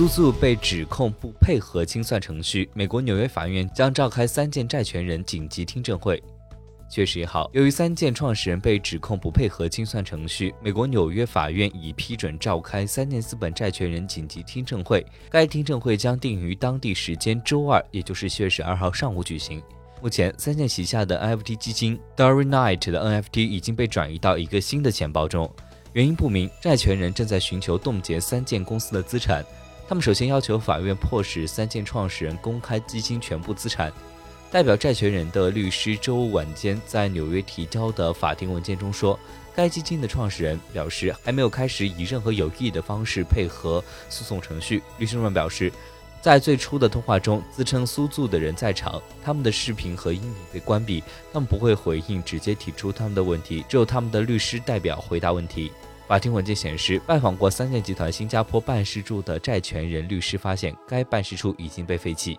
苏苏被指控不配合清算程序，美国纽约法院将召开三件债权人紧急听证会。七月十一号，由于三件创始人被指控不配合清算程序，美国纽约法院已批准召开三件资本债权人紧急听证会。该听证会将定于当地时间周二，也就是七月十二号上午举行。目前，三件旗下的 NFT 基金 darry night 的 NFT 已经被转移到一个新的钱包中，原因不明。债权人正在寻求冻结三件公司的资产。他们首先要求法院迫使三件创始人公开基金全部资产。代表债权人的律师周五晚间在纽约提交的法庭文件中说，该基金的创始人表示还没有开始以任何有意义的方式配合诉讼程序。律师们表示，在最初的通话中，自称苏助的人在场，他们的视频和音频被关闭，他们不会回应直接提出他们的问题，只有他们的律师代表回答问题。法庭文件显示，拜访过三建集团新加坡办事处的债权人律师发现，该办事处已经被废弃。